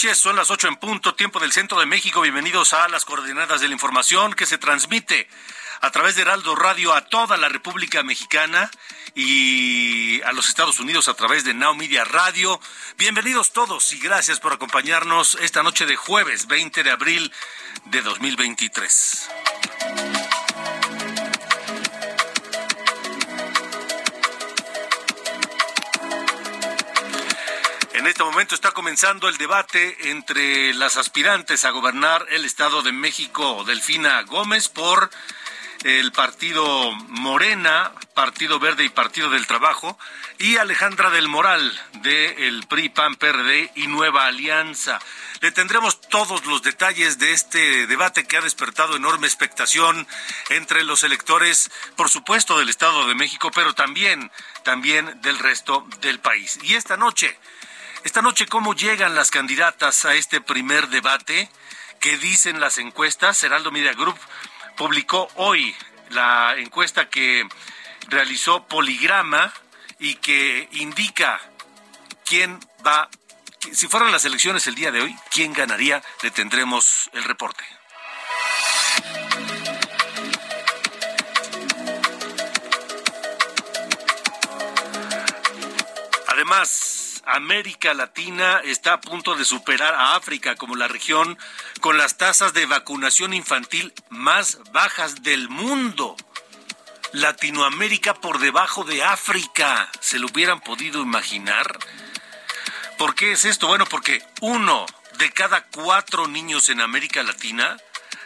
Son las 8 en punto, tiempo del centro de México. Bienvenidos a las coordenadas de la información que se transmite a través de Heraldo Radio a toda la República Mexicana y a los Estados Unidos a través de Now Media Radio. Bienvenidos todos y gracias por acompañarnos esta noche de jueves 20 de abril de 2023. En este momento está comenzando el debate entre las aspirantes a gobernar el Estado de México, Delfina Gómez, por el partido Morena, Partido Verde y Partido del Trabajo, y Alejandra del Moral, del PRI, PAN, PRD y Nueva Alianza. Le tendremos todos los detalles de este debate que ha despertado enorme expectación entre los electores, por supuesto, del Estado de México, pero también, también del resto del país. Y esta noche, esta noche, ¿cómo llegan las candidatas a este primer debate? ¿Qué dicen las encuestas? Heraldo Media Group publicó hoy la encuesta que realizó Poligrama y que indica quién va, si fueran las elecciones el día de hoy, quién ganaría. Le tendremos el reporte. Además, América Latina está a punto de superar a África como la región con las tasas de vacunación infantil más bajas del mundo. Latinoamérica por debajo de África. ¿Se lo hubieran podido imaginar? ¿Por qué es esto? Bueno, porque uno de cada cuatro niños en América Latina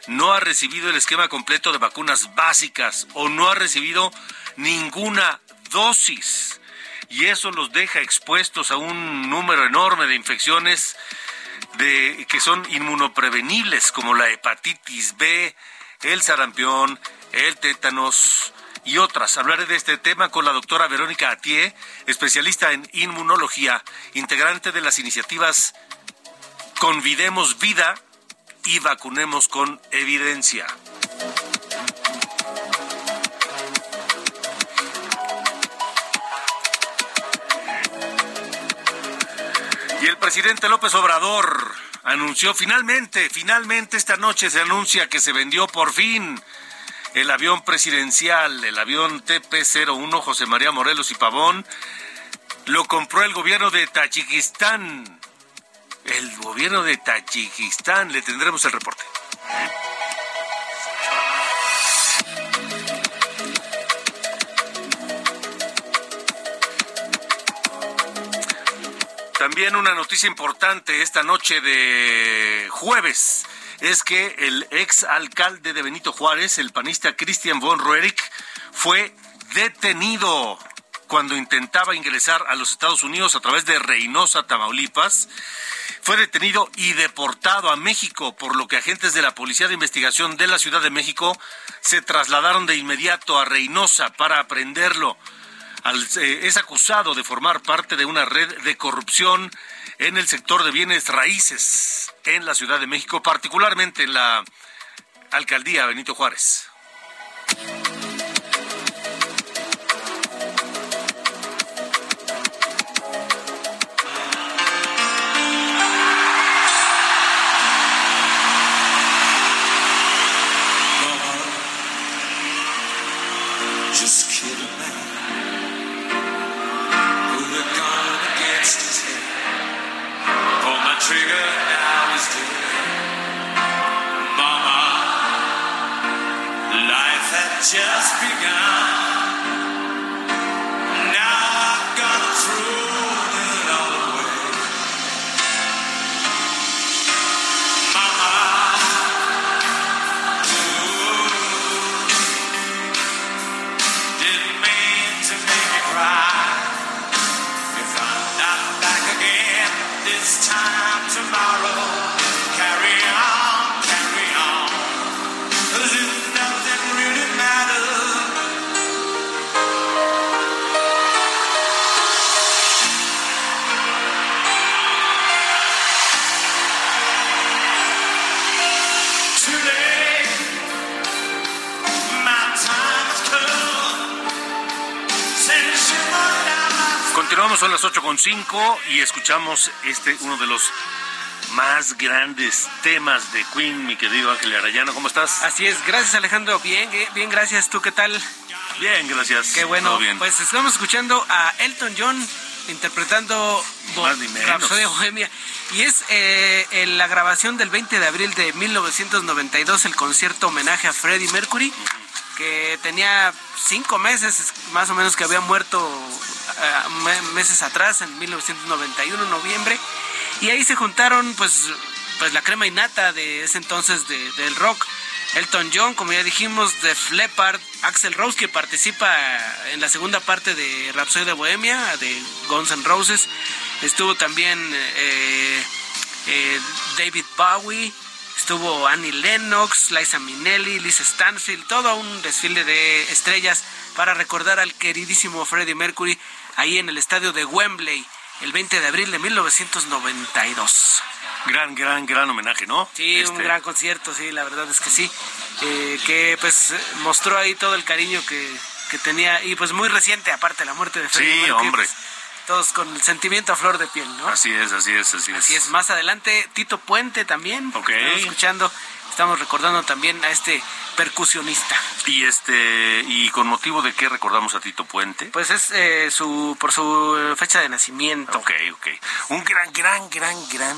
no ha recibido el esquema completo de vacunas básicas o no ha recibido ninguna dosis y eso los deja expuestos a un número enorme de infecciones de, que son inmunoprevenibles, como la hepatitis B, el sarampión, el tétanos y otras. Hablaré de este tema con la doctora Verónica Atié, especialista en inmunología, integrante de las iniciativas Convidemos Vida y Vacunemos con Evidencia. Y el presidente López Obrador anunció finalmente, finalmente esta noche se anuncia que se vendió por fin el avión presidencial, el avión TP-01 José María Morelos y Pavón. Lo compró el gobierno de Tayikistán. El gobierno de Tayikistán. Le tendremos el reporte. También una noticia importante esta noche de jueves es que el ex alcalde de Benito Juárez, el panista Christian von Roerich, fue detenido cuando intentaba ingresar a los Estados Unidos a través de Reynosa, Tamaulipas. Fue detenido y deportado a México, por lo que agentes de la Policía de Investigación de la Ciudad de México se trasladaron de inmediato a Reynosa para aprenderlo. Eh, es acusado de formar parte de una red de corrupción en el sector de bienes raíces en la Ciudad de México, particularmente en la alcaldía Benito Juárez. 8.5 y escuchamos este, uno de los más grandes temas de Queen, mi querido Ángel Arayano. ¿Cómo estás? Así es, gracias Alejandro, bien, eh, bien, gracias. ¿Tú qué tal? Bien, gracias. Qué bueno. Todo bien. Pues estamos escuchando a Elton John interpretando. Rhapsody Bohemia. Y es eh, en la grabación del 20 de abril de 1992, el concierto homenaje a Freddie Mercury, que tenía cinco meses más o menos que había muerto meses atrás, en 1991, noviembre. Y ahí se juntaron pues, pues la crema innata de ese entonces de- del rock. Elton John, como ya dijimos, de Leppard, Axel Rose, que participa en la segunda parte de Rhapsody de Bohemia, de Guns N' Roses. Estuvo también eh, eh, David Bowie, estuvo Annie Lennox, Liza Minnelli, Lisa Stanfield, todo un desfile de estrellas para recordar al queridísimo Freddie Mercury ahí en el estadio de Wembley el 20 de abril de 1992. Gran, gran, gran homenaje, ¿no? Sí, un Este, gran concierto, sí, la verdad es que sí. Eh, que pues mostró ahí todo el cariño que, que tenía y pues muy reciente, aparte la muerte de Freddie Sí, Mercury, hombre. pues, todos con el sentimiento a flor de piel, ¿no? Así es, así es, así es. Así es, más adelante Tito Puente también. Ok. Estamos escuchando, estamos recordando también a este percusionista. Y este, y con motivo de qué recordamos a Tito Puente. Pues es eh, su por su fecha de nacimiento. Ok, ok. Un gran, gran, gran, gran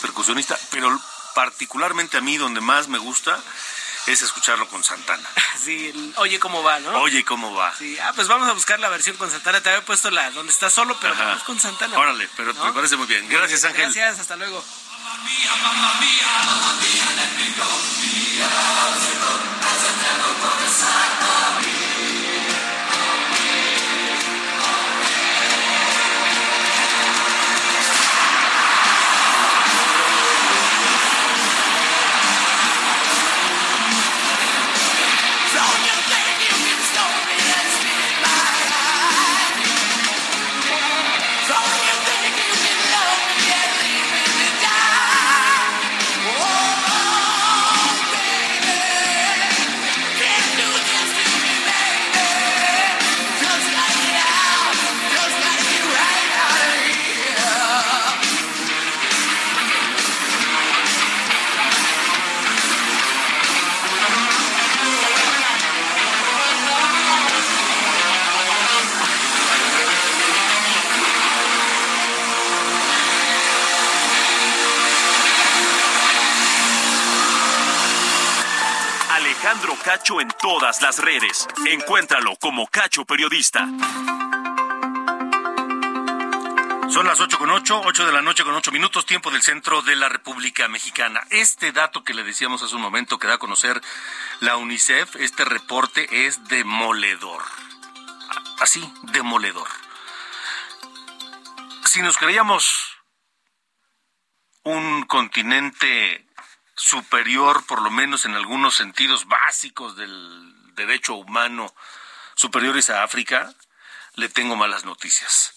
percusionista, pero particularmente a mí donde más me gusta es escucharlo con Santana. Sí, el- oye cómo va, ¿no? Oye, ¿cómo va? Sí, ah, pues vamos a buscar la versión con Santana. Te había puesto la donde está solo, pero vamos con Santana. Órale, pero me parece muy bien. Gracias, Ángel. Gracias, hasta luego. let me go. Be a hero, a devil put aside the las redes. Encuéntralo como Cacho Periodista. Son las 8 con 8, 8 de la noche con 8 minutos, tiempo del centro de la República Mexicana. Este dato que le decíamos hace un momento que da a conocer la UNICEF, este reporte es demoledor. Así, demoledor. Si nos creíamos un continente superior, por lo menos en algunos sentidos básicos del derecho humano, superiores a África, le tengo malas noticias.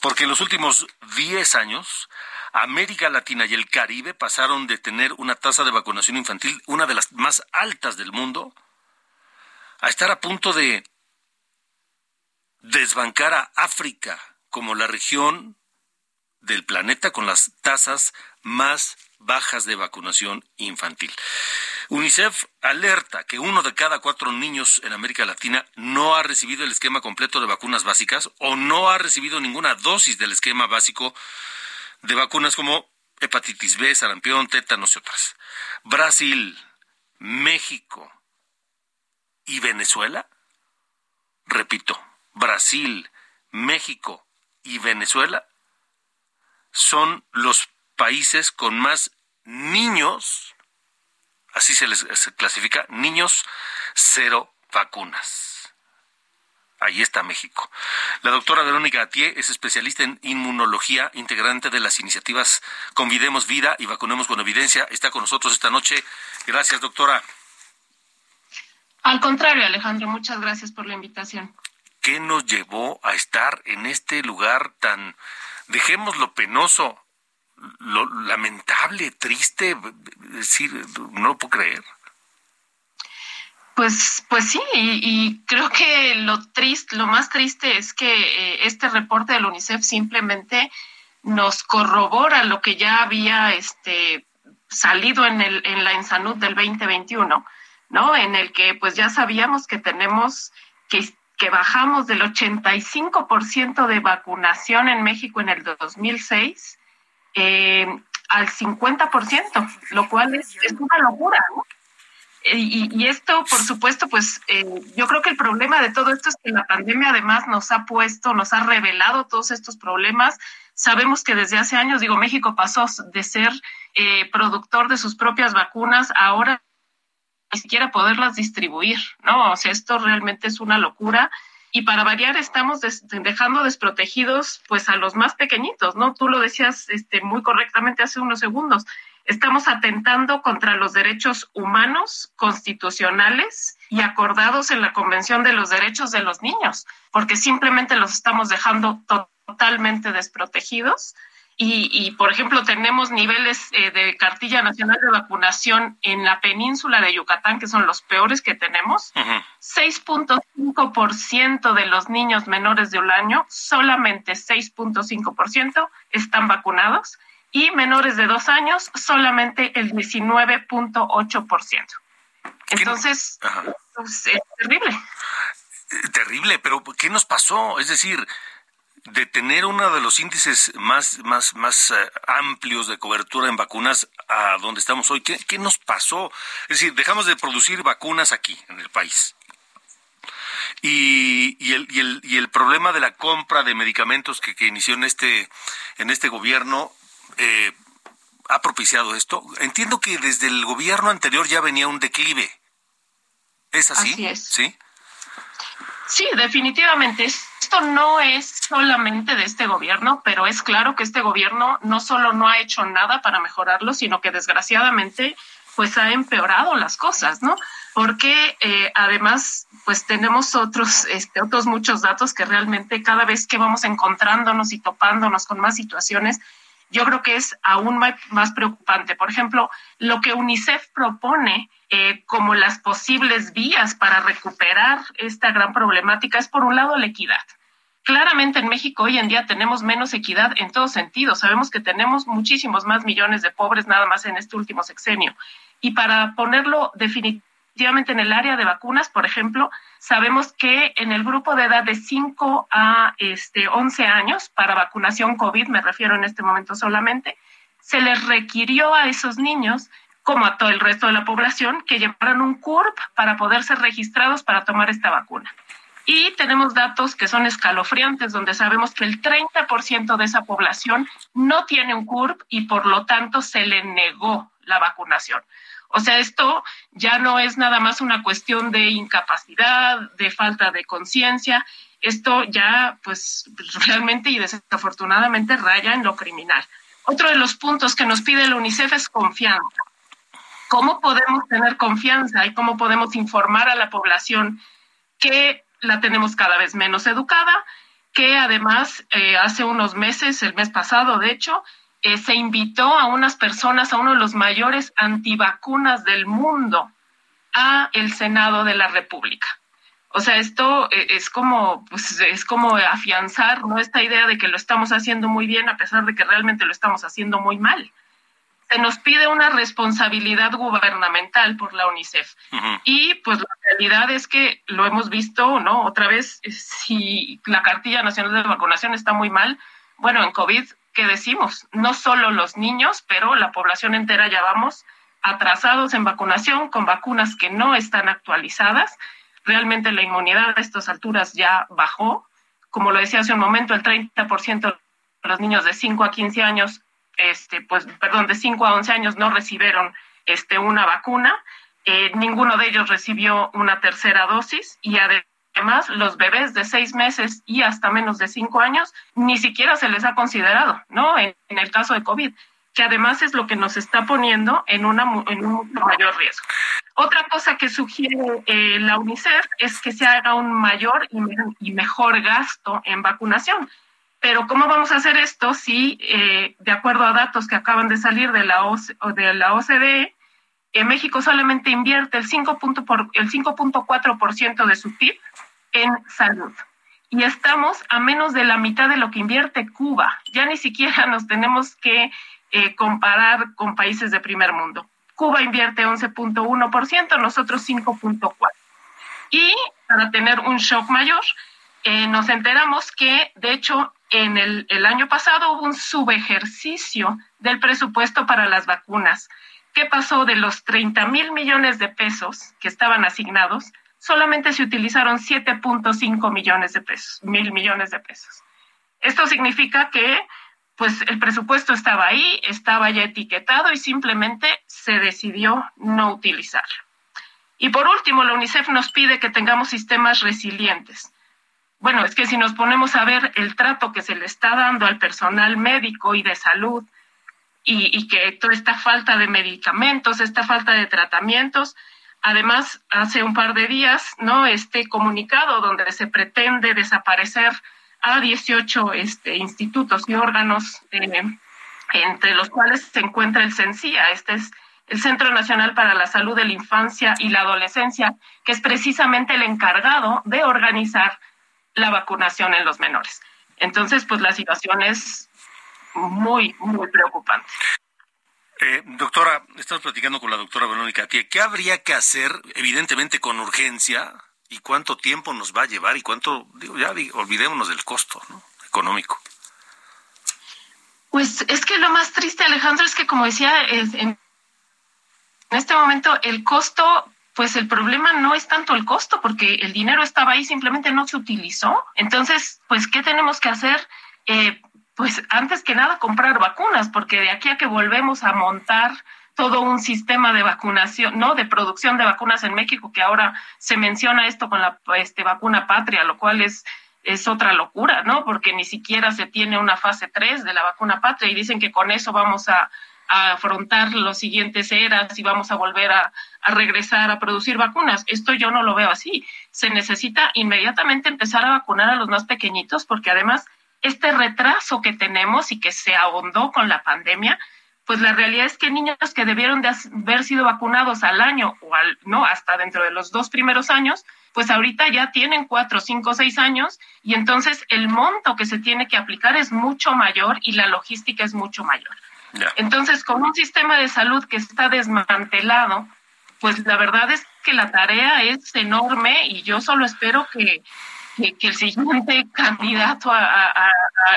Porque en los últimos 10 años, América Latina y el Caribe pasaron de tener una tasa de vacunación infantil, una de las más altas del mundo, a estar a punto de desbancar a África como la región del planeta con las tasas más bajas de vacunación infantil. UNICEF alerta que uno de cada cuatro niños en América Latina no ha recibido el esquema completo de vacunas básicas o no ha recibido ninguna dosis del esquema básico de vacunas como hepatitis B, sarampión, tétanos y otras. Brasil, México, y Venezuela? Repito, Brasil, México y Venezuela son los países con más niños, así se les clasifica, niños cero vacunas. Ahí está México. La doctora Verónica Atié es especialista en inmunología, integrante de las iniciativas Convidemos Vida y Vacunemos con Evidencia. Está con nosotros esta noche. Gracias, doctora. Al contrario, Alejandro, muchas gracias por la invitación. ¿Qué nos llevó a estar en este lugar tan, dejemos lo penoso, lo lamentable, triste? decir, no lo puedo creer. Pues, pues sí, y, creo que lo triste, lo más triste es que eh, este reporte del UNICEF simplemente nos corrobora lo que ya había este, salido en, el, en la Insanud del 2021, ¿no? En el que pues ya sabíamos que tenemos que, que bajamos del 85% de vacunación en México en el 2006 eh, al 50%, lo cual es, una locura, ¿no? y, esto, por supuesto, pues eh, yo creo que el problema de todo esto es que la pandemia además nos ha puesto, nos ha revelado todos estos problemas. Sabemos que desde hace años, digo, México pasó de ser eh, productor de sus propias vacunas ahora ni siquiera poderlas distribuir, ¿no? O sea, esto realmente es una locura. Y para variar, estamos dejando desprotegidos pues a los más pequeñitos, ¿no? Tú lo decías este, muy correctamente hace unos segundos estamos atentando contra los derechos humanos constitucionales y acordados en la Convención de los Derechos de los Niños, porque simplemente los estamos dejando totalmente desprotegidos. Y, por ejemplo, tenemos niveles eh, de cartilla nacional de vacunación en la península de Yucatán, que son los peores que tenemos. 6.5% de los niños menores de un año, solamente 6.5% están vacunados y menores de dos años solamente el 19.8%. Entonces, pues, es terrible. Eh, terrible, pero ¿qué nos pasó? Es decir, de tener uno de los índices más, más, más eh, amplios de cobertura en vacunas a donde estamos hoy, ¿qué, ¿qué, nos pasó? Es decir, dejamos de producir vacunas aquí, en el país. Y, y, el, y, el, y el problema de la compra de medicamentos que, que inició en este, en este gobierno eh, ha propiciado esto? Entiendo que desde el gobierno anterior ya venía un declive. ¿Es así? Así es. Sí. Sí, definitivamente. Esto no es solamente de este gobierno, pero es claro que este gobierno no solo no ha hecho nada para mejorarlo, sino que desgraciadamente pues ha empeorado las cosas, ¿no? Porque eh, además pues tenemos otros, este, otros muchos datos que realmente cada vez que vamos encontrándonos y topándonos con más situaciones, yo creo que es aún más preocupante. Por ejemplo, lo que UNICEF propone eh, como las posibles vías para recuperar esta gran problemática es, por un lado, la equidad. Claramente en México hoy en día tenemos menos equidad en todos sentidos. Sabemos que tenemos muchísimos más millones de pobres nada más en este último sexenio. Y para ponerlo definitivamente, Efectivamente, en el área de vacunas, por ejemplo, sabemos que en el grupo de edad de 5 a este, 11 años, para vacunación COVID, me refiero en este momento solamente, se les requirió a esos niños, como a todo el resto de la población, que llevaran un CURP para poder ser registrados para tomar esta vacuna. Y tenemos datos que son escalofriantes, donde sabemos que el 30% de esa población no tiene un CURP y por lo tanto se le negó la vacunación. O sea, esto ya no es nada más una cuestión de incapacidad, de falta de conciencia, esto ya pues realmente y desafortunadamente raya en lo criminal. Otro de los puntos que nos pide la UNICEF es confianza. ¿Cómo podemos tener confianza y cómo podemos informar a la población que la tenemos cada vez menos educada, que además eh, hace unos meses, el mes pasado de hecho, eh, se invitó a unas personas, a uno de los mayores antivacunas del mundo, a el Senado de la República. O sea, esto eh, es como, pues, es como afianzar ¿no? esta idea de que lo estamos haciendo muy bien a pesar de que realmente lo estamos haciendo muy mal. Se nos pide una responsabilidad gubernamental por la UNICEF. Y pues la realidad es que lo hemos visto, ¿no? Otra vez, si la cartilla nacional de vacunación está muy mal, bueno, en COVID ¿qué decimos? No solo los niños, pero la población entera ya vamos atrasados en vacunación con vacunas que no están actualizadas. realmente la inmunidad a estas alturas ya bajó. Como lo decía hace un momento, el 30% de los niños de 5 a 15 años, este, pues, perdón, de 5 a 11 años no recibieron este, una vacuna. Eh, ninguno de ellos recibió una tercera dosis y además los bebés de seis meses y hasta menos de cinco años ni siquiera se les ha considerado, ¿no? En, el caso de COVID que además es lo que nos está poniendo en, una, en un mayor riesgo. Otra cosa que sugiere eh, la UNICEF es que se haga un mayor y, mejor gasto en vacunación. Pero ¿cómo vamos a hacer esto si, eh, de acuerdo a datos que acaban de salir de la, de la OCDE, en México solamente invierte el 5.4% de su PIB en salud? Y estamos a menos de la mitad de lo que invierte Cuba. Ya ni siquiera nos tenemos que eh, comparar con países de primer mundo. Cuba invierte 11.1%, nosotros 5.4%. Y para tener un shock mayor, eh, nos enteramos que, de hecho, en el, el año pasado hubo un subejercicio del presupuesto para las vacunas. ¿Qué pasó de los 30 mil millones de pesos que estaban asignados? Solamente se utilizaron 7.5 millones de pesos, mil millones de pesos. Esto significa que pues el presupuesto estaba ahí, estaba ya etiquetado y simplemente se decidió no utilizarlo. Y por último, la UNICEF nos pide que tengamos sistemas resilientes. Bueno, es que si nos ponemos a ver el trato que se le está dando al personal médico y de salud y, y que toda esta falta de medicamentos, esta falta de tratamientos, además hace un par de días, ¿no? Este comunicado donde se pretende desaparecer a 18 este, institutos y órganos, eh, entre los cuales se encuentra el CENCIA. Este es el Centro Nacional para la Salud de la Infancia y la Adolescencia, que es precisamente el encargado de organizar la vacunación en los menores. Entonces, pues la situación es muy, muy preocupante. Eh, doctora, estamos platicando con la doctora Verónica ¿Qué habría que hacer, evidentemente con urgencia, y cuánto tiempo nos va a llevar y cuánto, digo, ya olvidémonos del costo económico. Pues es que lo más triste, Alejandro, es que como decía, en este momento el costo, pues el problema no es tanto el costo, porque el dinero estaba ahí, simplemente no se utilizó. Entonces, pues, ¿qué tenemos que hacer? Eh, pues antes que nada comprar vacunas, porque de aquí a que volvemos a montar todo un sistema de vacunación, ¿no? De producción de vacunas en México, que ahora se menciona esto con la este, vacuna patria, lo cual es, es otra locura, ¿no? Porque ni siquiera se tiene una fase 3 de la vacuna patria y dicen que con eso vamos a, a afrontar los siguientes eras y vamos a volver a, a, regresar a producir vacunas. Esto yo no lo veo así. Se necesita inmediatamente empezar a vacunar a los más pequeñitos porque además este retraso que tenemos y que se ahondó con la pandemia, pues la realidad es que niños que debieron de haber sido vacunados al año o al, no, hasta dentro de los dos primeros años, pues ahorita ya tienen cuatro, cinco, seis años y entonces el monto que se tiene que aplicar es mucho mayor y la logística es mucho mayor. Yeah. Entonces, con un sistema de salud que está desmantelado, pues la verdad es que la tarea es enorme y yo solo espero que, que, que el siguiente candidato a, a,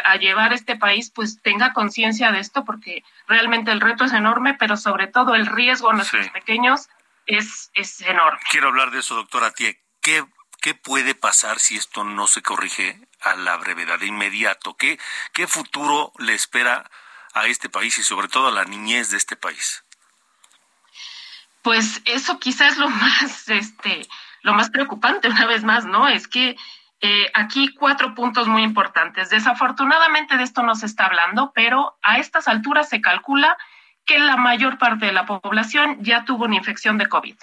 a, llevar este país pues tenga conciencia de esto porque realmente el reto es enorme, pero sobre todo el riesgo a nuestros sí. pequeños es, es enorme. Quiero hablar de eso, doctora Tie. ¿Qué, ¿Qué puede pasar si esto no se corrige a la brevedad, de inmediato? ¿Qué, ¿Qué futuro le espera a este país y sobre todo a la niñez de este país? Pues eso quizás es lo más, este, lo más preocupante una vez más, ¿no? Es que eh, aquí cuatro puntos muy importantes. Desafortunadamente de esto no se está hablando, pero a estas alturas se calcula que la mayor parte de la población ya tuvo una infección de COVID.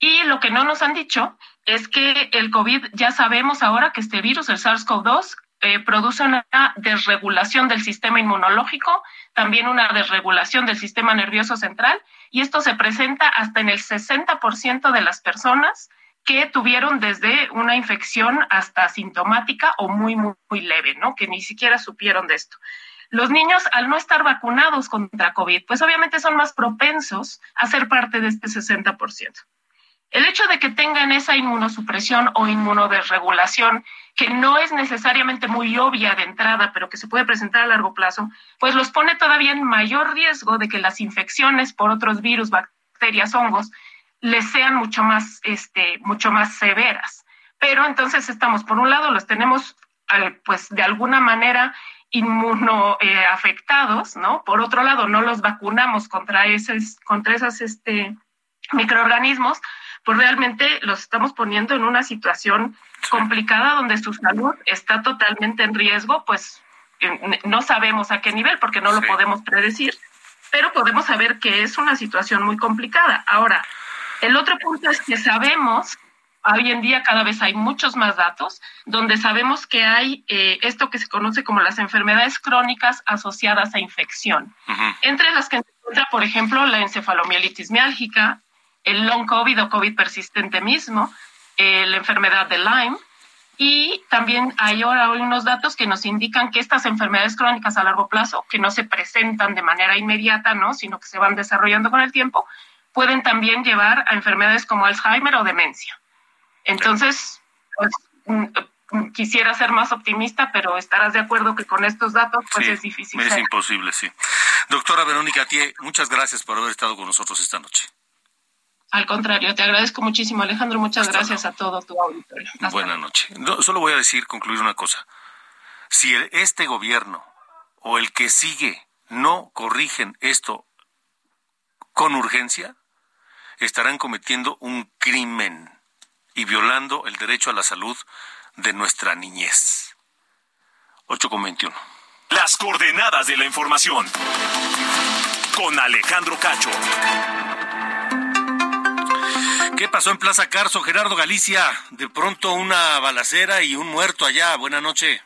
Y lo que no nos han dicho es que el COVID, ya sabemos ahora que este virus, el SARS-CoV-2, eh, produce una desregulación del sistema inmunológico, también una desregulación del sistema nervioso central, y esto se presenta hasta en el 60% de las personas que tuvieron desde una infección hasta sintomática o muy, muy, muy leve, ¿no? Que ni siquiera supieron de esto. Los niños, al no estar vacunados contra COVID, pues obviamente son más propensos a ser parte de este 60%. El hecho de que tengan esa inmunosupresión o inmunodesregulación, que no es necesariamente muy obvia de entrada, pero que se puede presentar a largo plazo, pues los pone todavía en mayor riesgo de que las infecciones por otros virus, bacterias, hongos, les sean mucho más, este, mucho más severas. Pero entonces estamos, por un lado, los tenemos, eh, pues, de alguna manera inmunoafectados, eh, ¿no? Por otro lado, no los vacunamos contra esos, contra esos este, microorganismos, pues realmente los estamos poniendo en una situación complicada donde su salud está totalmente en riesgo, pues no sabemos a qué nivel porque no lo podemos predecir, pero podemos saber que es una situación muy complicada. Ahora, el otro punto es que sabemos, hoy en día cada vez hay muchos más datos, donde sabemos que hay eh, esto que se conoce como las enfermedades crónicas asociadas a infección, entre las que se encuentra, por ejemplo, la encefalomielitis miálgica, el long COVID o COVID persistente mismo, eh, la enfermedad de Lyme, y también hay ahora unos datos que nos indican que estas enfermedades crónicas a largo plazo, que no se presentan de manera inmediata, ¿no? sino que se van desarrollando con el tiempo, pueden también llevar a enfermedades como Alzheimer o demencia. Entonces, pues, mm, mm, quisiera ser más optimista, pero estarás de acuerdo que con estos datos pues es difícil. Es imposible, sí. Doctora Verónica Tie, muchas gracias por haber estado con nosotros esta noche. Al contrario, te agradezco muchísimo, Alejandro. Muchas gracias a todo tu auditorio. Buenas noches. solo voy a decir, concluir una cosa. Si este gobierno o el que sigue no corrigen esto con urgencia, estarán cometiendo un crimen y violando el derecho a la salud de nuestra niñez. 8.21. Las coordenadas de la información. Con Alejandro Cacho. ¿Qué pasó en Plaza Carso, Gerardo Galicia? De pronto una balacera y un muerto allá. Buenas noches.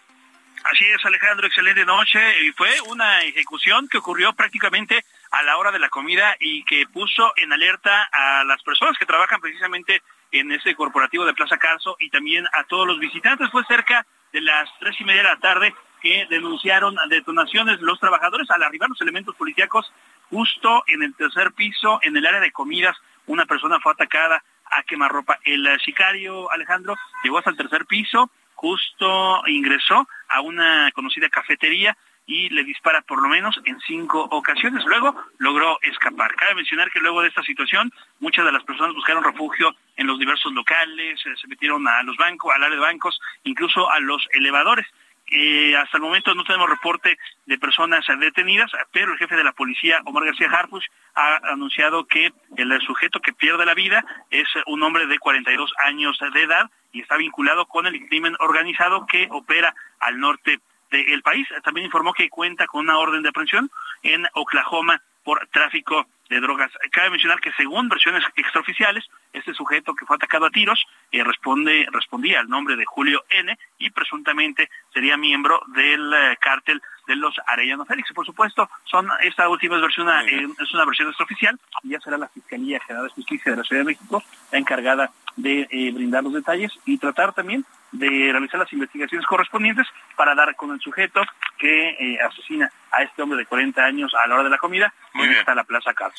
Así es, Alejandro, excelente noche. Y fue una ejecución que ocurrió prácticamente a la hora de la comida y que puso en alerta a las personas que trabajan precisamente en ese corporativo de Plaza Carso y también a todos los visitantes. Fue cerca de las tres y media de la tarde que denunciaron detonaciones los trabajadores al arribar los elementos policíacos justo en el tercer piso, en el área de comidas. Una persona fue atacada a quemarropa. El sicario Alejandro llegó hasta el tercer piso, justo ingresó a una conocida cafetería y le dispara por lo menos en cinco ocasiones. Luego logró escapar. Cabe mencionar que luego de esta situación, muchas de las personas buscaron refugio en los diversos locales, eh, se metieron a los bancos, al área de bancos, incluso a los elevadores. Eh, hasta el momento no tenemos reporte de personas detenidas, pero el jefe de la policía, Omar García Harfuch, ha anunciado que el sujeto que pierde la vida es un hombre de 42 años de edad y está vinculado con el crimen organizado que opera al norte del país. También informó que cuenta con una orden de aprehensión en Oklahoma por tráfico de drogas. Cabe mencionar que según versiones extraoficiales, este sujeto que fue atacado a tiros eh, responde, respondía al nombre de Julio N y presuntamente sería miembro del eh, cártel de los Arellano Félix. Por supuesto, son esta última versión eh, es una versión extraoficial y ya será la Fiscalía General de Justicia de la Ciudad de México la encargada de brindar los detalles y tratar también de realizar las investigaciones correspondientes para dar con el sujeto que eh, asesina a este hombre de 40 años a la hora de la comida Muy bien. la Plaza Carlos.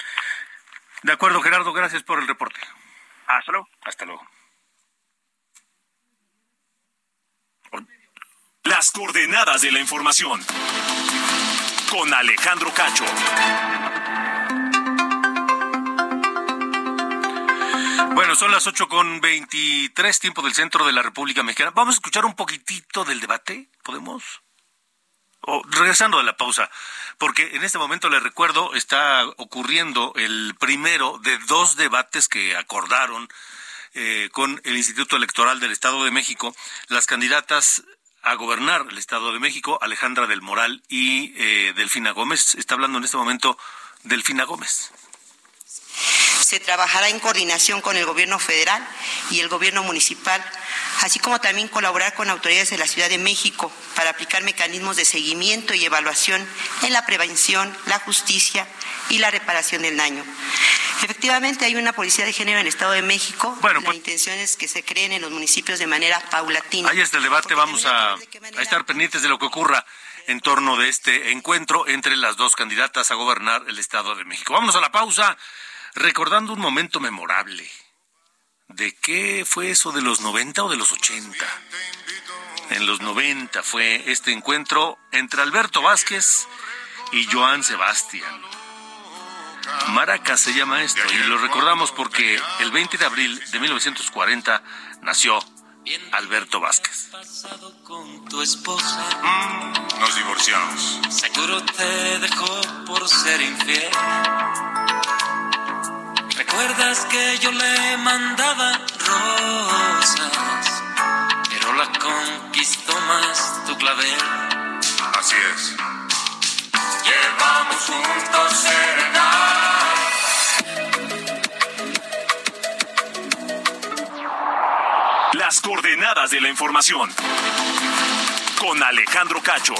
De acuerdo, Gerardo, gracias por el reporte. Hasta luego. Hasta luego. Las coordenadas de la información. Con Alejandro Cacho. Bueno, son las ocho con veintitrés, tiempo del centro de la República Mexicana. Vamos a escuchar un poquitito del debate, ¿podemos? O, regresando de la pausa, porque en este momento le recuerdo, está ocurriendo el primero de dos debates que acordaron eh, con el Instituto Electoral del Estado de México las candidatas a gobernar el Estado de México, Alejandra del Moral y eh, Delfina Gómez. Está hablando en este momento Delfina Gómez. Se trabajará en coordinación con el gobierno federal y el gobierno municipal, así como también colaborar con autoridades de la Ciudad de México para aplicar mecanismos de seguimiento y evaluación en la prevención, la justicia y la reparación del daño. Efectivamente, hay una policía de género en el Estado de México. Bueno, la pues- intención es que se creen en los municipios de manera paulatina. Ahí está el debate, vamos a, a estar pendientes de lo que ocurra en torno de este encuentro entre las dos candidatas a gobernar el Estado de México. Vámonos a la pausa, recordando un momento memorable. ¿De qué fue eso de los 90 o de los 80? En los 90 fue este encuentro entre Alberto Vázquez y Joan Sebastián. Maracas se llama esto y lo recordamos porque el 20 de abril de 1940 nació Alberto Vázquez. con tu esposa. Mm, nos divorciamos. Seguro te dejó por ser infiel. ¿Recuerdas que yo le mandaba rosas? Pero la conquistó más tu clavel. Así es. Llevamos juntos serenata. Las coordenadas de la información. Con Alejandro Cacho.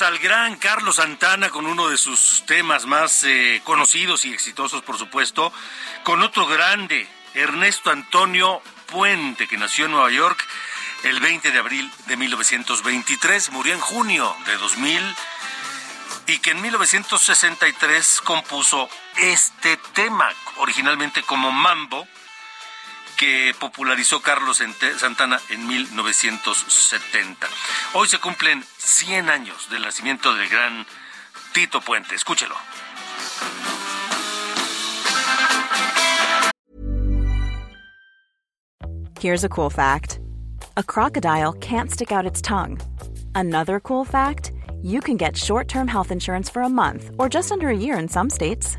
Al gran Carlos Santana con uno de sus temas más eh, conocidos y exitosos, por supuesto, con otro grande, Ernesto Antonio Puente, que nació en Nueva York el 20 de abril de 1923, murió en junio de 2000 y que en 1963 compuso este tema, originalmente como Mambo, que popularizó Carlos Santana en 1970. Hoy se cumplen 100 años del nacimiento del gran Tito Puente. Escúchelo. Here's a cool fact a crocodile can't stick out its tongue. Another cool fact you can get short term health insurance for a month or just under a year in some states.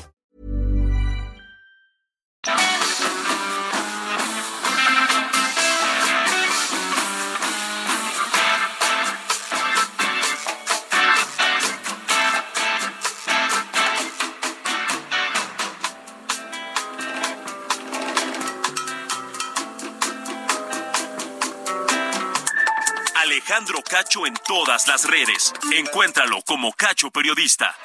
Cacho en todas las redes. Encuéntralo como Cacho Periodista.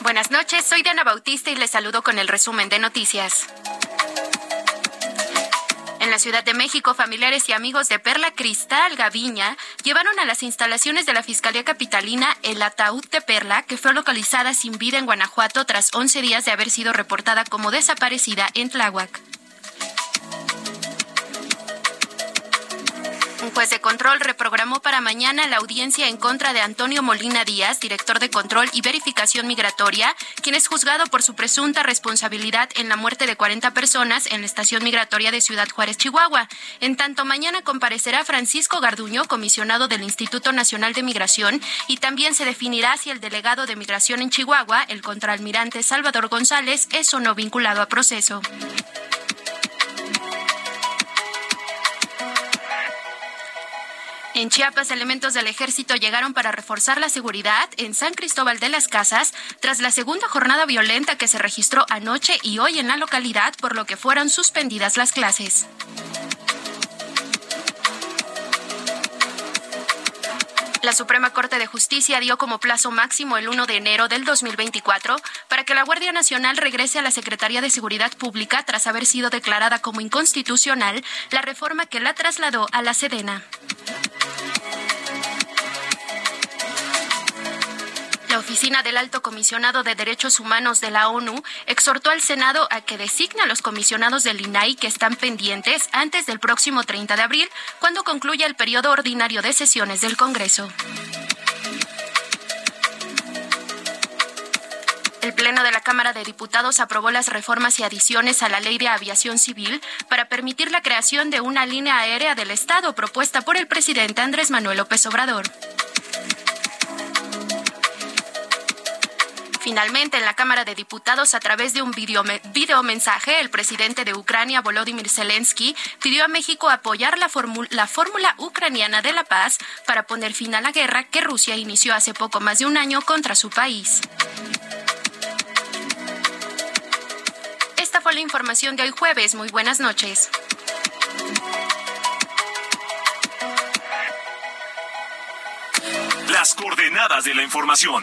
Buenas noches, soy Diana Bautista y les saludo con el resumen de noticias. En la Ciudad de México, familiares y amigos de Perla Cristal Gaviña llevaron a las instalaciones de la Fiscalía Capitalina el ataúd de Perla, que fue localizada sin vida en Guanajuato tras 11 días de haber sido reportada como desaparecida en Tláhuac. Un juez de control reprogramó para mañana la audiencia en contra de Antonio Molina Díaz, director de control y verificación migratoria, quien es juzgado por su presunta responsabilidad en la muerte de 40 personas en la estación migratoria de Ciudad Juárez, Chihuahua. En tanto, mañana comparecerá Francisco Garduño, comisionado del Instituto Nacional de Migración, y también se definirá si el delegado de migración en Chihuahua, el contraalmirante Salvador González, es o no vinculado a proceso. En Chiapas, elementos del ejército llegaron para reforzar la seguridad en San Cristóbal de las Casas tras la segunda jornada violenta que se registró anoche y hoy en la localidad, por lo que fueron suspendidas las clases. La Suprema Corte de Justicia dio como plazo máximo el 1 de enero del 2024 para que la Guardia Nacional regrese a la Secretaría de Seguridad Pública tras haber sido declarada como inconstitucional la reforma que la trasladó a la Sedena. Oficina del Alto Comisionado de Derechos Humanos de la ONU exhortó al Senado a que designe a los comisionados del INAI que están pendientes antes del próximo 30 de abril, cuando concluya el periodo ordinario de sesiones del Congreso. El Pleno de la Cámara de Diputados aprobó las reformas y adiciones a la Ley de Aviación Civil para permitir la creación de una línea aérea del Estado propuesta por el presidente Andrés Manuel López Obrador. Finalmente, en la Cámara de Diputados, a través de un video, mensaje, el presidente de Ucrania, Volodymyr Zelensky, pidió a México apoyar la, la fórmula ucraniana de la paz para poner fin a la guerra que Rusia inició hace poco más de un año contra su país. Esta fue la información de hoy jueves. Muy buenas noches. Las coordenadas de la información.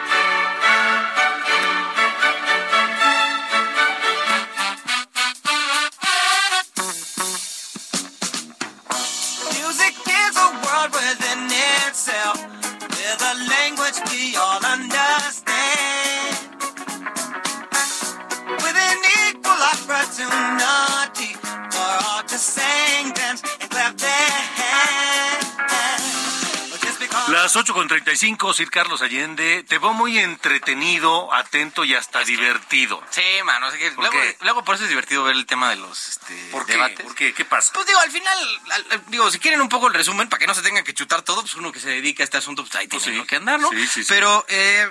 Las 8 con 35, Sir Carlos Allende, te veo muy entretenido, atento y hasta divertido. Sí, mano. o sea que ¿Por luego, por eso es divertido ver el tema de los este, ¿Por qué? debates. ¿Por qué? ¿Qué pasa? Pues digo, al final, al- al- digo, si quieren un poco el resumen, para que no se tengan que chutar todo, pues uno que se dedica a este asunto, pues ahí Pues tiene sí. lo que andar, ¿no? Sí, sí. Pero, eh,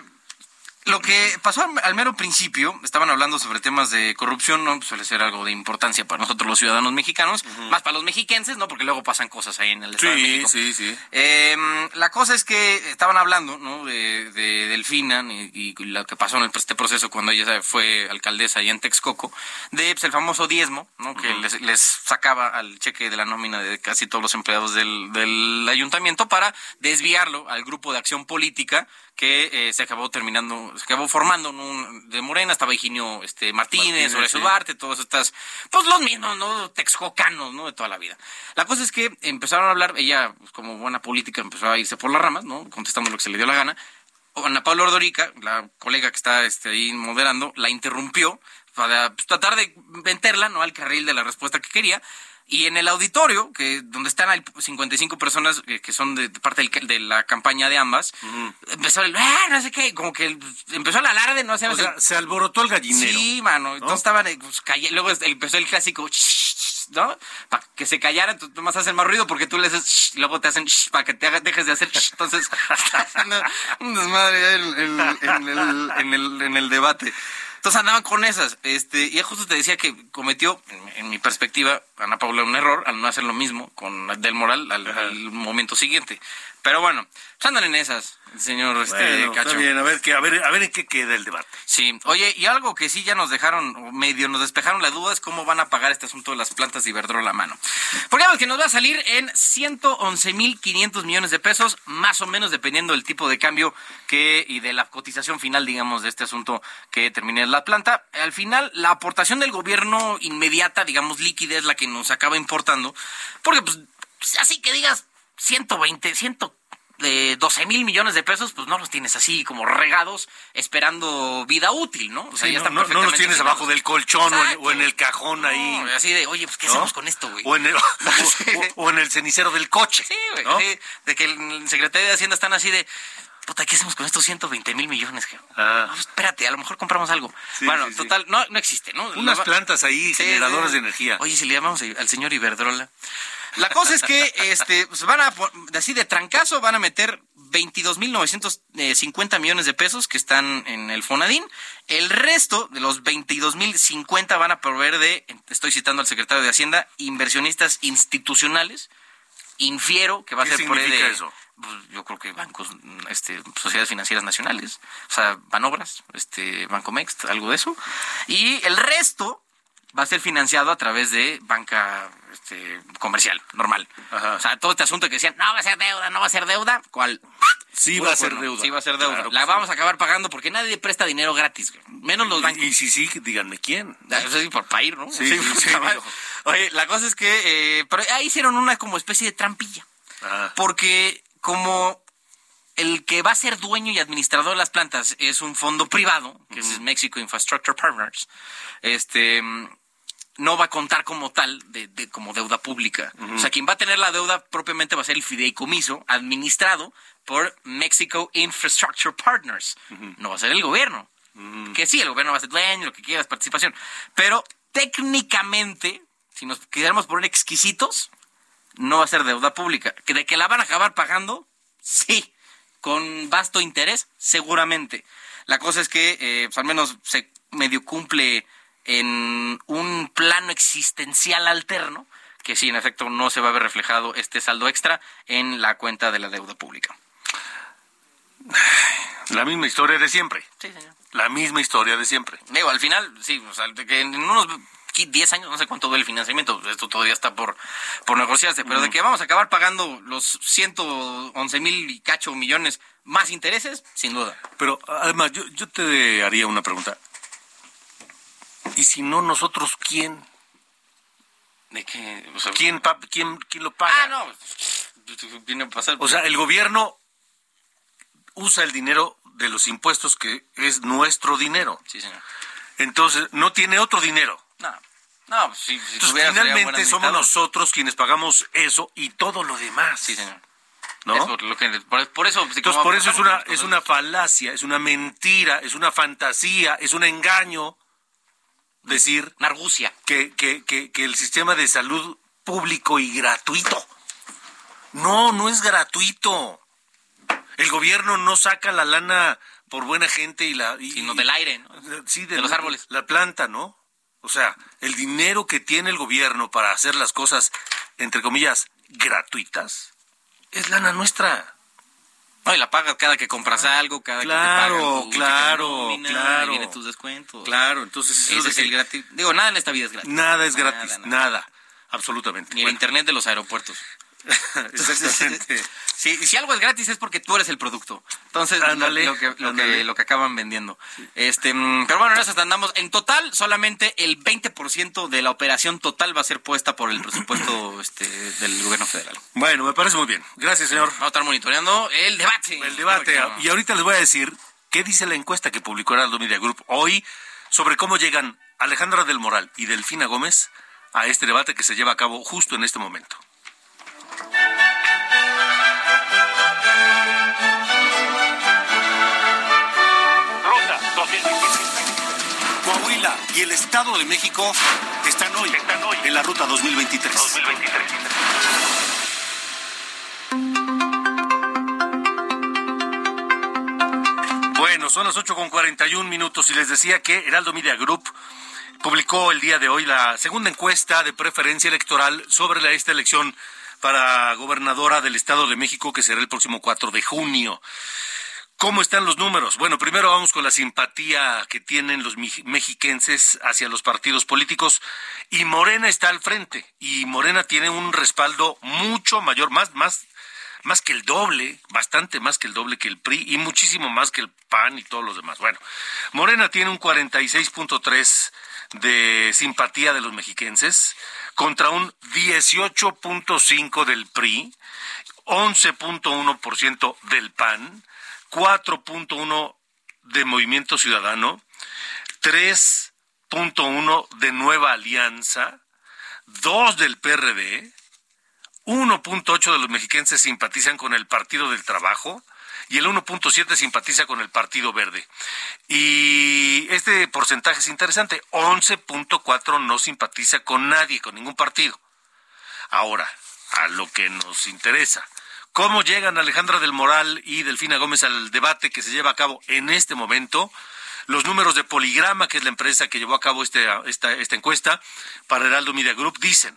lo que pasó al, mero principio, estaban hablando sobre temas de corrupción, ¿no? Pues suele ser algo de importancia para nosotros los ciudadanos mexicanos, más para los mexiquenses, ¿no? Porque luego pasan cosas ahí en el Estado de Sí, México. sí, sí. Eh, la cosa es que estaban hablando ¿no? de, de Delfina y, y lo que pasó en el- este proceso cuando ella fue alcaldesa allá en Texcoco, de pues, el famoso diezmo, ¿no? que les, les sacaba al cheque de la nómina de casi todos los empleados del, del ayuntamiento para desviarlo al grupo de acción política que eh, se acabó terminando, se acabó formando de Morena, estaba Higinio este, Martínez, Martínez, Horacio sí. Duarte, todas estas, pues los mismos, ¿no? Texcocanos, ¿no? De toda la vida. La cosa es que empezaron a hablar, ella, pues, como buena política, empezó a irse por las ramas, ¿no? Contestando lo que se le dio la gana. Ana Paula Ordorica, la colega que está este, ahí moderando, la interrumpió para pues, tratar de meterla, ¿no? Al carril de la respuesta que quería. Y en el auditorio, que donde están hay 55 personas eh, que son de, de parte del- de la campaña de ambas, empezó el, "Ah, no sé qué, como que empezó el alarde, no sé, O sea, se alborotó el gallinero. Sí, mano. Entonces estaban, eh, pues, calla- luego empezó el clásico, "Shh", ¿no? Para que se callaran, tú nomás hacen más ruido porque tú le haces, "Shh", y luego te hacen, "Shh", para que te hagas- dejes de hacer, "Shh". entonces, un desmadre en, en- en el, en el- en el debate. Entonces andaban con esas, este, y justo te decía que cometió, en, en mi perspectiva, Ana Paula un error al no hacer lo mismo con Del Moral al, al momento siguiente. Pero bueno, pues andan en esas, señor este, Bueno, Cacho. está bien, a ver, que, a, ver, a ver en qué queda el debate. Sí, oye, y algo que sí ya nos dejaron, o medio nos despejaron la duda es cómo van a pagar este asunto de las plantas de Iberdrola a mano. Porque que nos va a salir en 111.500 millones de pesos, más o menos dependiendo del tipo de cambio que y de la cotización final, digamos, de este asunto que termine la planta. Al final, la aportación del gobierno inmediata, digamos, líquida es la que nos acaba importando, porque pues, así que digas 120, 100 de 12 mil millones de pesos, pues no los tienes así como regados esperando vida útil, ¿no? O sea, Sí, ya no, están no- no los tienes abajo del colchón o en, Exacto. o en el cajón ahí. No, así de, oye, pues ¿qué hacemos con esto, güey? O en el, o- o- en el cenicero del coche. Sí, güey. de que el secretario de Hacienda están así de, puta, ¿qué hacemos con estos 120 mil millones? Ah. No, espérate, a lo mejor compramos algo. Sí, bueno, sí, sí. total, no, no existe, ¿no? Unas La- plantas ahí, generadoras de energía. Oye, si le llamamos al señor Iberdrola. La cosa es que este, pues van a, así de trancazo, van a meter 22.950 millones de pesos que están en el Fonadín. El resto de los 22.050 van a proveer de, estoy citando al secretario de Hacienda, inversionistas institucionales. Infiero que va a ¿Qué ser por ahí de, eso? pues, yo creo que bancos, este, sociedades financieras nacionales, o sea, Banobras, este, Banco Mext, algo de eso. Y el resto va a ser financiado a través de banca este, comercial, normal. Ajá. O sea, todo este asunto que decían, no va a ser deuda, no va a ser deuda, ¿cuál? Sí Puro va a ser deuda. Sí va a ser deuda. Claro La vamos a acabar pagando porque nadie presta dinero gratis, menos los bancos. Y si sí, díganme quién. Pues sí, por ir, ¿no? Sí, sí, sí. Oye, la cosa es que, eh, pero ahí hicieron una como especie de trampilla. Ah. porque como el que va a ser dueño y administrador de las plantas es un fondo privado, que es Mexico Infrastructure Partners, este no va a contar como tal de, de- como deuda pública. O sea, quien va a tener la deuda propiamente va a ser el fideicomiso administrado por Mexico Infrastructure Partners. No va a ser el gobierno. Que sí, el gobierno va a ser dueño, lo que quieras, participación. Pero técnicamente, si nos quisiéramos poner exquisitos, no va a ser deuda pública. ¿Que ¿De que la van a acabar pagando? Sí. Con vasto interés, seguramente. La cosa es que, eh, pues, al menos se medio cumple en un plano existencial alterno, que sí, en efecto, no se va a ver reflejado este saldo extra en la cuenta de la deuda pública. La misma historia de siempre. Sí, señor. La misma historia de siempre. Digo, al final, sí, o sea, que en unos qui- 10 años, no sé cuánto duele el financiamiento, esto todavía está por, por negociarse, pero de que vamos a acabar pagando los 111 mil y cacho millones más intereses, sin duda. Pero además, yo, yo te haría una pregunta. ¿Y si no nosotros, quién? ¿De qué? O sea, ¿Quién, pa- quién, quién lo paga? Ah, no. Viene a pasar. O sea, el gobierno usa el dinero de los impuestos que es nuestro dinero. Sí, señor. Entonces, no tiene otro dinero. No, no, pues, si, si Entonces, finalmente somos nosotros quienes pagamos eso y todo lo demás. Sí, señor. ¿No? Lo que, por, por eso. pues, Entonces, por eso es una, es una falacia, es una mentira, es una fantasía, es un engaño decir Una argucia. que, que, que, que el sistema de salud público y gratuito. No, no es gratuito. El gobierno no saca la lana por buena gente y la... y- Sino del aire, ¿no? Sí, de los árboles. La planta, ¿no? O sea, el dinero que tiene el gobierno para hacer las cosas, entre comillas, gratuitas, es lana nuestra. No, y la pagas cada que compras algo, cada Claro, que te pagan tu claro, nómina, claro. y vienen tus descuentos. Claro, entonces eso Ese es el gratis. Digo, nada en esta vida es gratis. nada es gratis, Nada, nada, nada. absolutamente. Ni el Bueno, internet de los aeropuertos. exactamente. Si, si algo es gratis es porque tú eres el producto. Entonces, lo- Ándale, lo, que, lo, que, lo que acaban vendiendo. Este, mm, pero bueno, en eso andamos. En total, solamente el 20% de la operación total va a ser puesta por el presupuesto este, del gobierno federal. Bueno, me parece muy bien. Gracias, señor. Vamos a estar monitoreando el debate. El debate. Y ahorita les voy a decir qué dice la encuesta que publicó Heraldo Media Group hoy sobre cómo llegan Alejandra del Moral y Delfina Gómez a este debate que se lleva a cabo justo en este momento. Y el Estado de México están hoy, Están hoy. en la ruta 2023. 2023. Bueno, son las 8 con 41 minutos y les decía que Heraldo Media Group publicó el día de hoy la segunda encuesta de preferencia electoral sobre la, esta elección para gobernadora del Estado de México que será el próximo 4 de junio. ¿Cómo están los números? Bueno, primero vamos con la simpatía que tienen los mexiquenses hacia los partidos políticos y Morena está al frente y Morena tiene un respaldo mucho mayor, más más más que el doble, bastante más que el doble que el PRI y muchísimo más que el PAN y todos los demás. Bueno, Morena tiene un 46.3 de simpatía de los mexiquenses contra un 18.5 del PRI, 11.1% del PAN, 4.1 de Movimiento Ciudadano, 3.1 de Nueva Alianza, 2 del PRD, 1.8 de los mexiquenses simpatizan con el Partido del Trabajo y el 1.7 simpatiza con el Partido Verde. Y este porcentaje es interesante, 11.4 no simpatiza con nadie, con ningún partido. Ahora, a lo que nos interesa. ¿Cómo llegan Alejandra del Moral y Delfina Gómez al debate que se lleva a cabo en este momento? Los números de Poligrama, que es la empresa que llevó a cabo este, esta, esta encuesta para Heraldo Media Group, dicen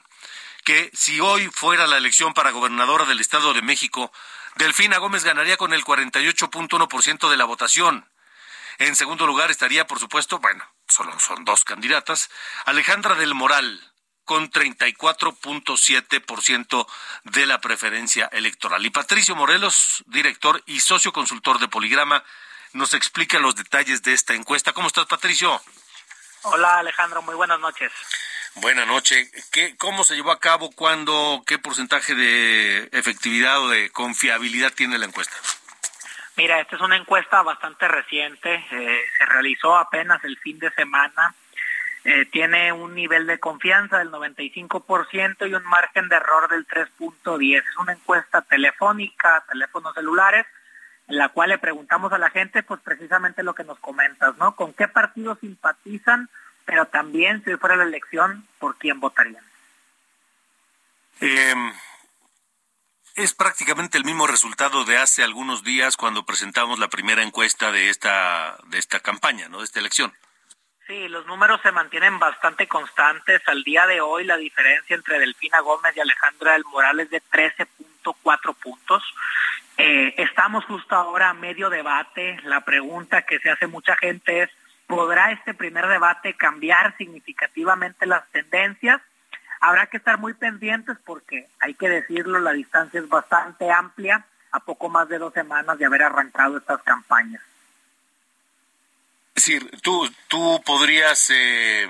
que si hoy fuera la elección para gobernadora del Estado de México, Delfina Gómez ganaría con el 48.1% de la votación. En segundo lugar estaría, por supuesto, bueno, solo son dos candidatas, Alejandra del Moral, con 34.7% de la preferencia electoral. Y Patricio Morelos, director y socio consultor de Poligrama, nos explica los detalles de esta encuesta. ¿Cómo estás, Patricio? Hola Alejandro, muy buenas noches. Buenas noches. ¿Qué, ¿Cómo se llevó a cabo? ¿Cuándo? ¿Qué porcentaje de efectividad o de confiabilidad tiene la encuesta? Mira, esta es una encuesta bastante reciente. eh, se realizó apenas el fin de semana. Eh, tiene un nivel de confianza del 95% y un margen de error del 3.10. Es una encuesta telefónica, teléfonos celulares, en la cual le preguntamos a la gente, pues precisamente lo que nos comentas, ¿no? ¿Con qué partido simpatizan? Pero también, si fuera la elección, ¿por quién votarían? Eh, es prácticamente el mismo resultado de hace algunos días cuando presentamos la primera encuesta de esta de esta campaña, ¿no? De esta elección. Sí, los números se mantienen bastante constantes. Al día de hoy la diferencia entre Delfina Gómez y Alejandra del Moral es de 13.4 puntos. Eh, estamos justo ahora a medio debate. La pregunta que se hace mucha gente es, ¿podrá este primer debate cambiar significativamente las tendencias? Habrá que estar muy pendientes porque, hay que decirlo, la distancia es bastante amplia a poco más de dos semanas de haber arrancado estas campañas. Decir, tú, tú podrías eh,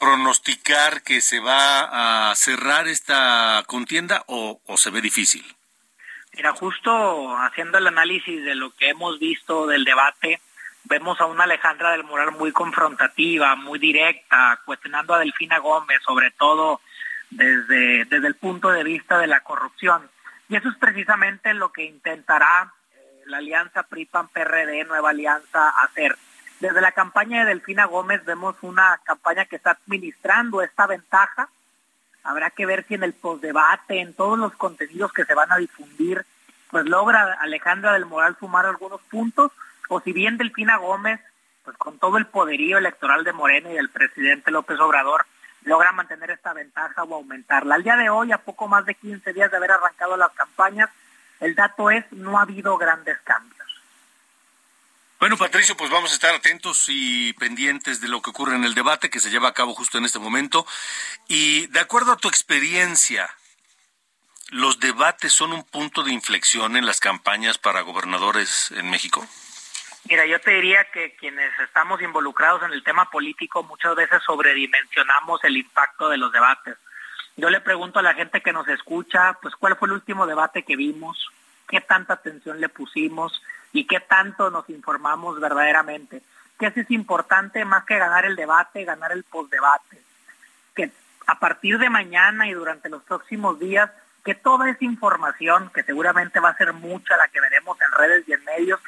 pronosticar que se va a cerrar esta contienda o, se ve difícil. Mira, justo haciendo el análisis de lo que hemos visto del debate, vemos a una Alejandra del Moral muy confrontativa, muy directa, cuestionando a Delfina Gómez, sobre todo desde, desde el punto de vista de la corrupción. Y eso es precisamente lo que intentará eh, la alianza PRI-PAN-PRD, Nueva Alianza, hacer. Desde la campaña de Delfina Gómez vemos una campaña que está administrando esta ventaja. Habrá que ver si en el postdebate, en todos los contenidos que se van a difundir, pues logra Alejandra del Moral sumar algunos puntos, o si bien Delfina Gómez, pues con todo el poderío electoral de Morena y del presidente López Obrador, logra mantener esta ventaja o aumentarla. Al día de hoy, a poco más de 15 días de haber arrancado las campañas, el dato es no ha habido grandes cambios. Bueno, Patricio, pues vamos a estar atentos y pendientes de lo que ocurre en el debate que se lleva a cabo justo en este momento. Y de acuerdo a tu experiencia, ¿los debates son un punto de inflexión en las campañas para gobernadores en México? Mira, yo te diría que quienes estamos involucrados en el tema político muchas veces sobredimensionamos el impacto de los debates. Yo le pregunto a la gente que nos escucha, pues cuál fue el último debate que vimos, qué tanta atención le pusimos y qué tanto nos informamos verdaderamente. Que eso es importante más que ganar el debate, ganar el postdebate. Que a partir de mañana y durante los próximos días, que toda esa información, que seguramente va a ser mucha la que veremos en redes y en medios,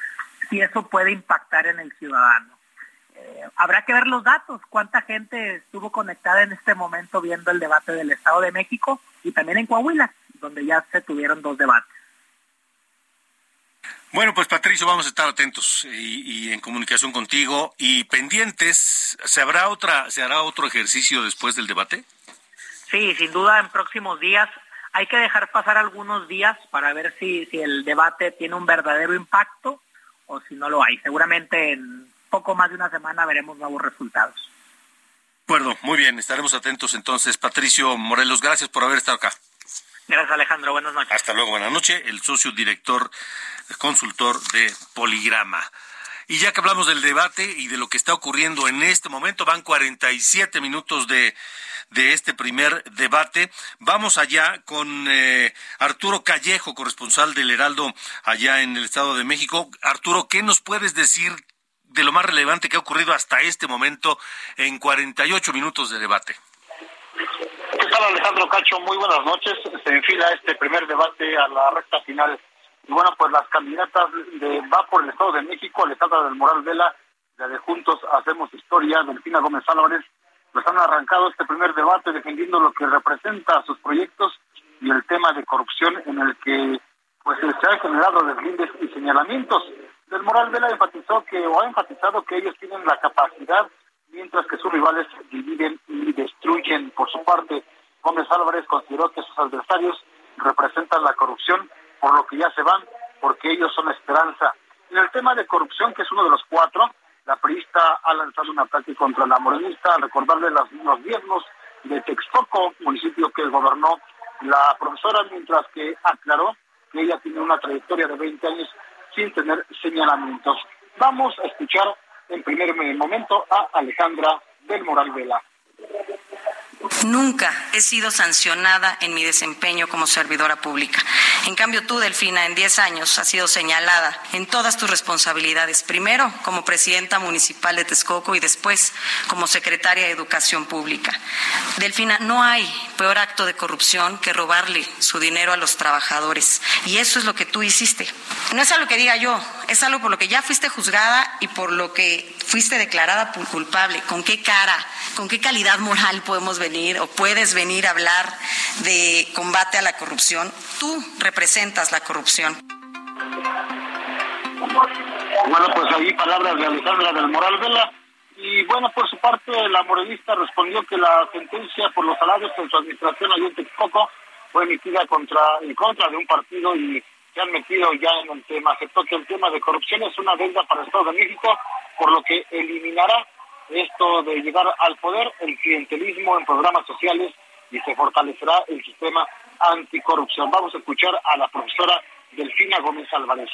si eso puede impactar en el ciudadano. Eh, habrá que ver los datos, cuánta gente estuvo conectada en este momento viendo el debate del Estado de México y también en Coahuila, donde ya se tuvieron dos debates. Bueno, pues Patricio, vamos a estar atentos y, y, en comunicación contigo y pendientes. ¿Se habrá otra, se hará otro ejercicio después del debate? Sí, sin duda en próximos días hay que dejar pasar algunos días para ver si, si el debate tiene un verdadero impacto o si no lo hay. Seguramente en poco más de una semana veremos nuevos resultados. Bueno, muy bien, estaremos atentos entonces. Patricio Morelos, gracias por haber estado acá. Gracias Alejandro, buenas noches. Hasta luego, buenas noches. El socio director, consultor de Poligrama. Y ya que hablamos del debate y de lo que está ocurriendo en este momento, van 47 minutos de, de este primer debate. Vamos allá con eh, Arturo Callejo, corresponsal del Heraldo allá en el Estado de México. Arturo, ¿qué nos puedes decir de lo más relevante que ha ocurrido hasta este momento en 48 minutos de debate? ¿Qué tal Alejandro Cacho? Muy buenas noches. Se enfila este primer debate a la recta final. Y bueno, pues las candidatas de Va por el Estado de México, Alejandra del Moral Vela, la de Juntos Hacemos Historia, Delfina Gómez Álvarez, pues han arrancado este primer debate defendiendo lo que representa sus proyectos y el tema de corrupción en el que pues se han generado deslindes y señalamientos. Del Moral Vela enfatizó que o ha enfatizado que ellos tienen la capacidad mientras que sus rivales dividen y destruyen. Por su parte, Gómez Álvarez consideró que sus adversarios representan la corrupción, por lo que ya se van, porque ellos son esperanza. En el tema de corrupción, que es uno de los cuatro, la priista ha lanzado un ataque contra la morenista, al recordarle los, los viernes de Texcoco, municipio que gobernó la profesora, mientras que aclaró que ella tiene una trayectoria de 20 años sin tener señalamientos. Vamos a escuchar en primer momento a Alejandra del Moral Vela. Nunca he sido sancionada en mi desempeño como servidora pública. En cambio, tú, Delfina, en 10 años has sido señalada en todas tus responsabilidades. Primero, como presidenta municipal de Texcoco y después como secretaria de Educación Pública. Delfina, no hay peor acto de corrupción que robarle su dinero a los trabajadores. Y eso es lo que tú hiciste. No es algo que diga yo, es algo por lo que ya fuiste juzgada y por lo que fuiste declarada culpable. ¿Con qué cara, con qué calidad moral podemos venir o puedes venir a hablar de combate a la corrupción? Tú representas la corrupción. Bueno, pues ahí palabras de Alejandra del Moral Vela. Y bueno, por su parte, la morenista respondió que la sentencia por los salarios en su administración allí en Texcoco fue emitida contra, en contra de un partido y se han metido ya en el tema. Aceptó que el tema de corrupción es una deuda para el Estado de México, por lo que eliminará esto de llegar al poder, el clientelismo en programas sociales y se fortalecerá el sistema anticorrupción. Vamos a escuchar a la profesora Delfina Gómez Álvarez.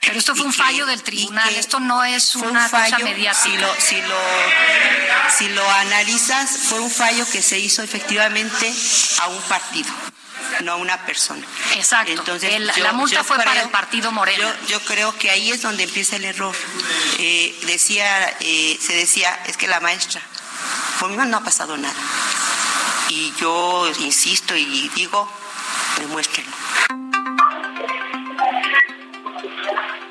Pero esto fue un fallo del tribunal, esto no es una cosa mediática. Si lo, si, lo, si lo analizas, fue un fallo que se hizo efectivamente a un partido no a una persona. Exacto. Entonces, El- yo- la multa fue para el partido Morena. Yo, yo creo que ahí es donde empieza el error. Eh, decía, eh, se decía, es que la maestra, conmigo no ha pasado nada. Y yo insisto y digo, demuéstrenlo.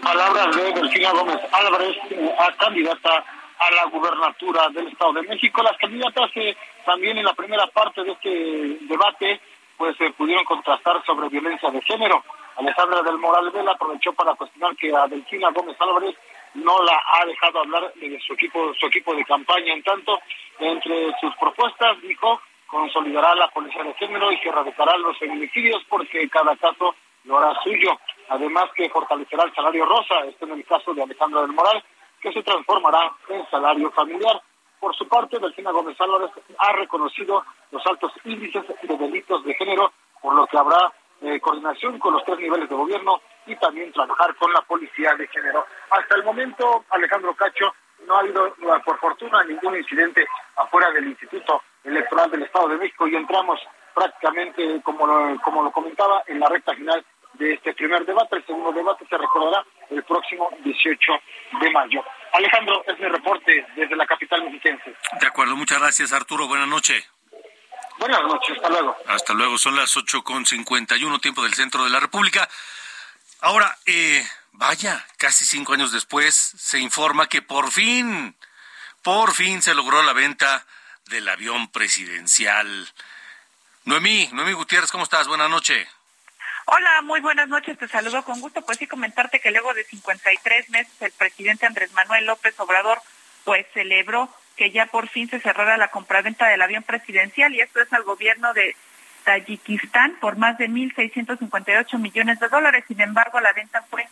Palabras de Delfina Gómez Álvarez, eh, a candidata a la gubernatura del Estado de México. Las candidatas eh, también en la primera parte de este debate pues eh, pudieron contrastar sobre violencia de género. Alejandra del Moral Vela aprovechó para cuestionar que a Delfina Gómez Álvarez no la ha dejado hablar de su equipo, su equipo de campaña. En tanto, entre sus propuestas dijo consolidará la policía de género y que erradicará los feminicidios porque cada caso lo hará suyo. Además que fortalecerá el salario rosa, esto en el caso de Alejandra del Moral, que se transformará en salario familiar. Por su parte, Delfina Gómez Álvarez ha reconocido los altos índices de delitos de género, por lo que habrá eh, coordinación con los tres niveles de gobierno y también trabajar con la policía de género. Hasta el momento, Alejandro Cacho, no ha habido, eh, por fortuna, ningún incidente afuera del Instituto Electoral del Estado de México y entramos prácticamente, como lo, como lo comentaba, en la recta final de este primer debate. El segundo debate se recordará el próximo 18 de mayo. Alejandro, es mi reporte desde la capital mexiquense. De acuerdo, muchas gracias Arturo, buenas noches. Buenas noches, hasta luego. Hasta luego, son las 8 con 51 tiempo del centro de la República. Ahora, eh, vaya, casi cinco años después se informa que por fin, por fin se logró la venta del avión presidencial. Noemí, Noemí Gutiérrez, ¿cómo estás? Buenas noches. Hola, muy buenas noches, te saludo con gusto. Pues sí, comentarte que luego de 53 meses el presidente Andrés Manuel López Obrador pues celebró que ya por fin se cerrara la compraventa del avión presidencial y esto es al gobierno de Tayikistán por más de 1.658 millones de dólares. Sin embargo, la venta fue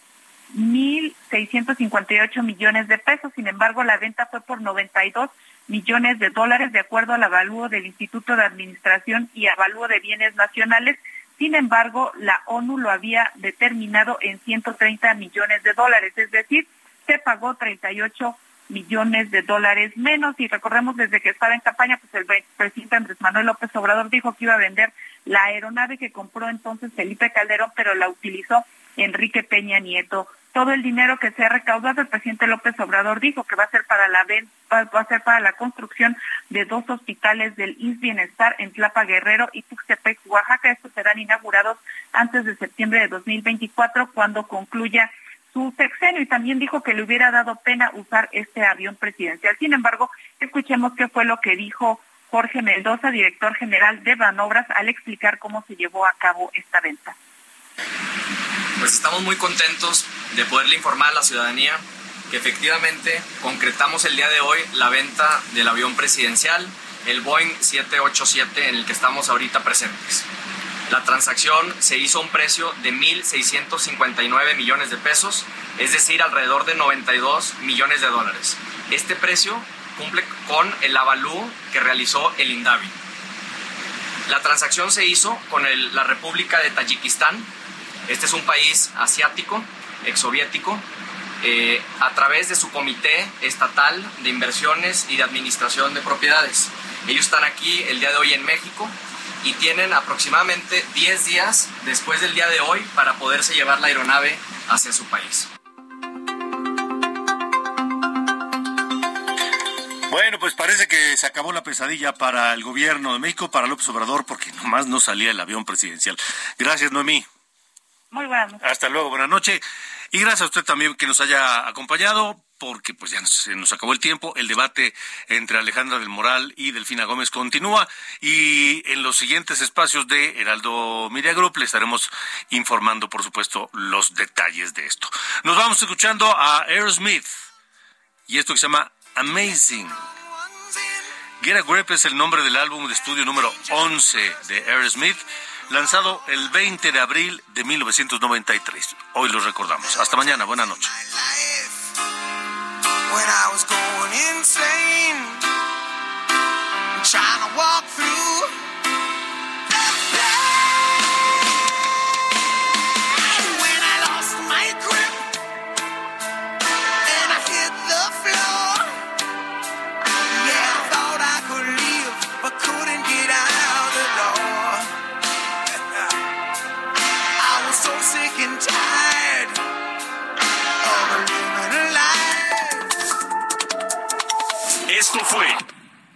1.658 millones de pesos. Sin embargo, la venta fue por 92 millones de dólares de acuerdo al avalúo del Instituto de Administración y Avalúo de Bienes Nacionales. Sin embargo, la ONU lo había determinado en 130 millones de dólares, es decir, se pagó 38 millones de dólares menos y recordemos desde que estaba en campaña, pues el presidente Andrés Manuel López Obrador dijo que iba a vender la aeronave que compró entonces Felipe Calderón, pero la utilizó Enrique Peña Nieto. Todo el dinero que se ha recaudado, el presidente López Obrador dijo que va a ser para la construcción de dos hospitales del IS Bienestar en Tlapa Guerrero y Tuxtepec, Oaxaca. Estos serán inaugurados antes de septiembre de 2024 cuando concluya su sexenio y también dijo que le hubiera dado pena usar este avión presidencial. Sin embargo, escuchemos qué fue lo que dijo Jorge Mendoza, director general de Banobras, al explicar cómo se llevó a cabo esta venta. Pues estamos muy contentos de poderle informar a la ciudadanía que efectivamente concretamos el día de hoy la venta del avión presidencial, el Boeing 787 en el que estamos ahorita presentes. La transacción se hizo a un precio de 1.659 millones de pesos, es decir, alrededor de 92 millones de dólares. Este precio cumple con el avalú que realizó el INDAVI. La transacción se hizo con el- la República de Tayikistán. Este es un país asiático, exsoviético, eh, a través de su Comité Estatal de Inversiones y de Administración de Propiedades. Ellos están aquí el día de hoy en México y tienen aproximadamente 10 días después del día de hoy para poderse llevar la aeronave hacia su país. Bueno, pues parece que se acabó la pesadilla para el gobierno de México, para López Obrador, porque nomás no salía el avión presidencial. Gracias, Noemí. Muy buenas noches. Hasta luego, buenas noches. Y gracias a usted también que nos haya acompañado, porque pues ya nos acabó el tiempo. El debate entre Alejandra del Moral y Delfina Gómez continúa. Y en los siguientes espacios de Heraldo Media Group le estaremos informando, por supuesto, los detalles de esto. Nos vamos escuchando a Aerosmith y esto que se llama Amazing. Get a Grip es el nombre del álbum de estudio número 11 de Aerosmith, lanzado el 20 de abril de 1993. Hoy lo recordamos. Hasta mañana, buena noche. when I was going insane, trying to walk through. Esto fue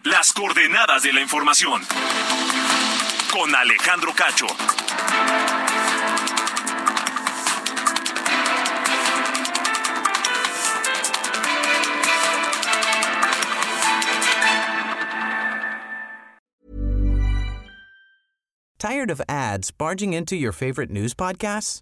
Las coordenadas de la información con Alejandro Cacho. Tired of ads barging into your favorite news podcasts?